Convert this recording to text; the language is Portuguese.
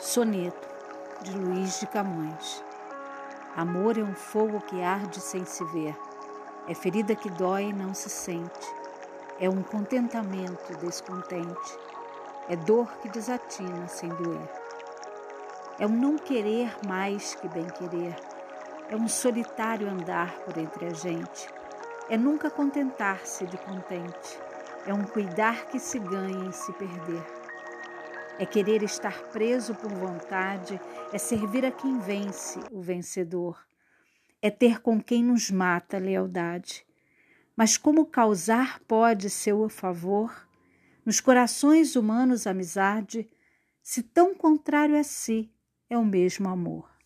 Soneto de Luiz de Camões. Amor é um fogo que arde sem se ver, é ferida que dói e não se sente, é um contentamento descontente, é dor que desatina sem doer. É um não querer mais que bem querer, é um solitário andar por entre a gente, é nunca contentar-se de contente, é um cuidar que se ganha em se perder é querer estar preso por vontade, é servir a quem vence, o vencedor. É ter com quem nos mata lealdade. Mas como causar pode seu favor, nos corações humanos amizade, se tão contrário a si é o mesmo amor?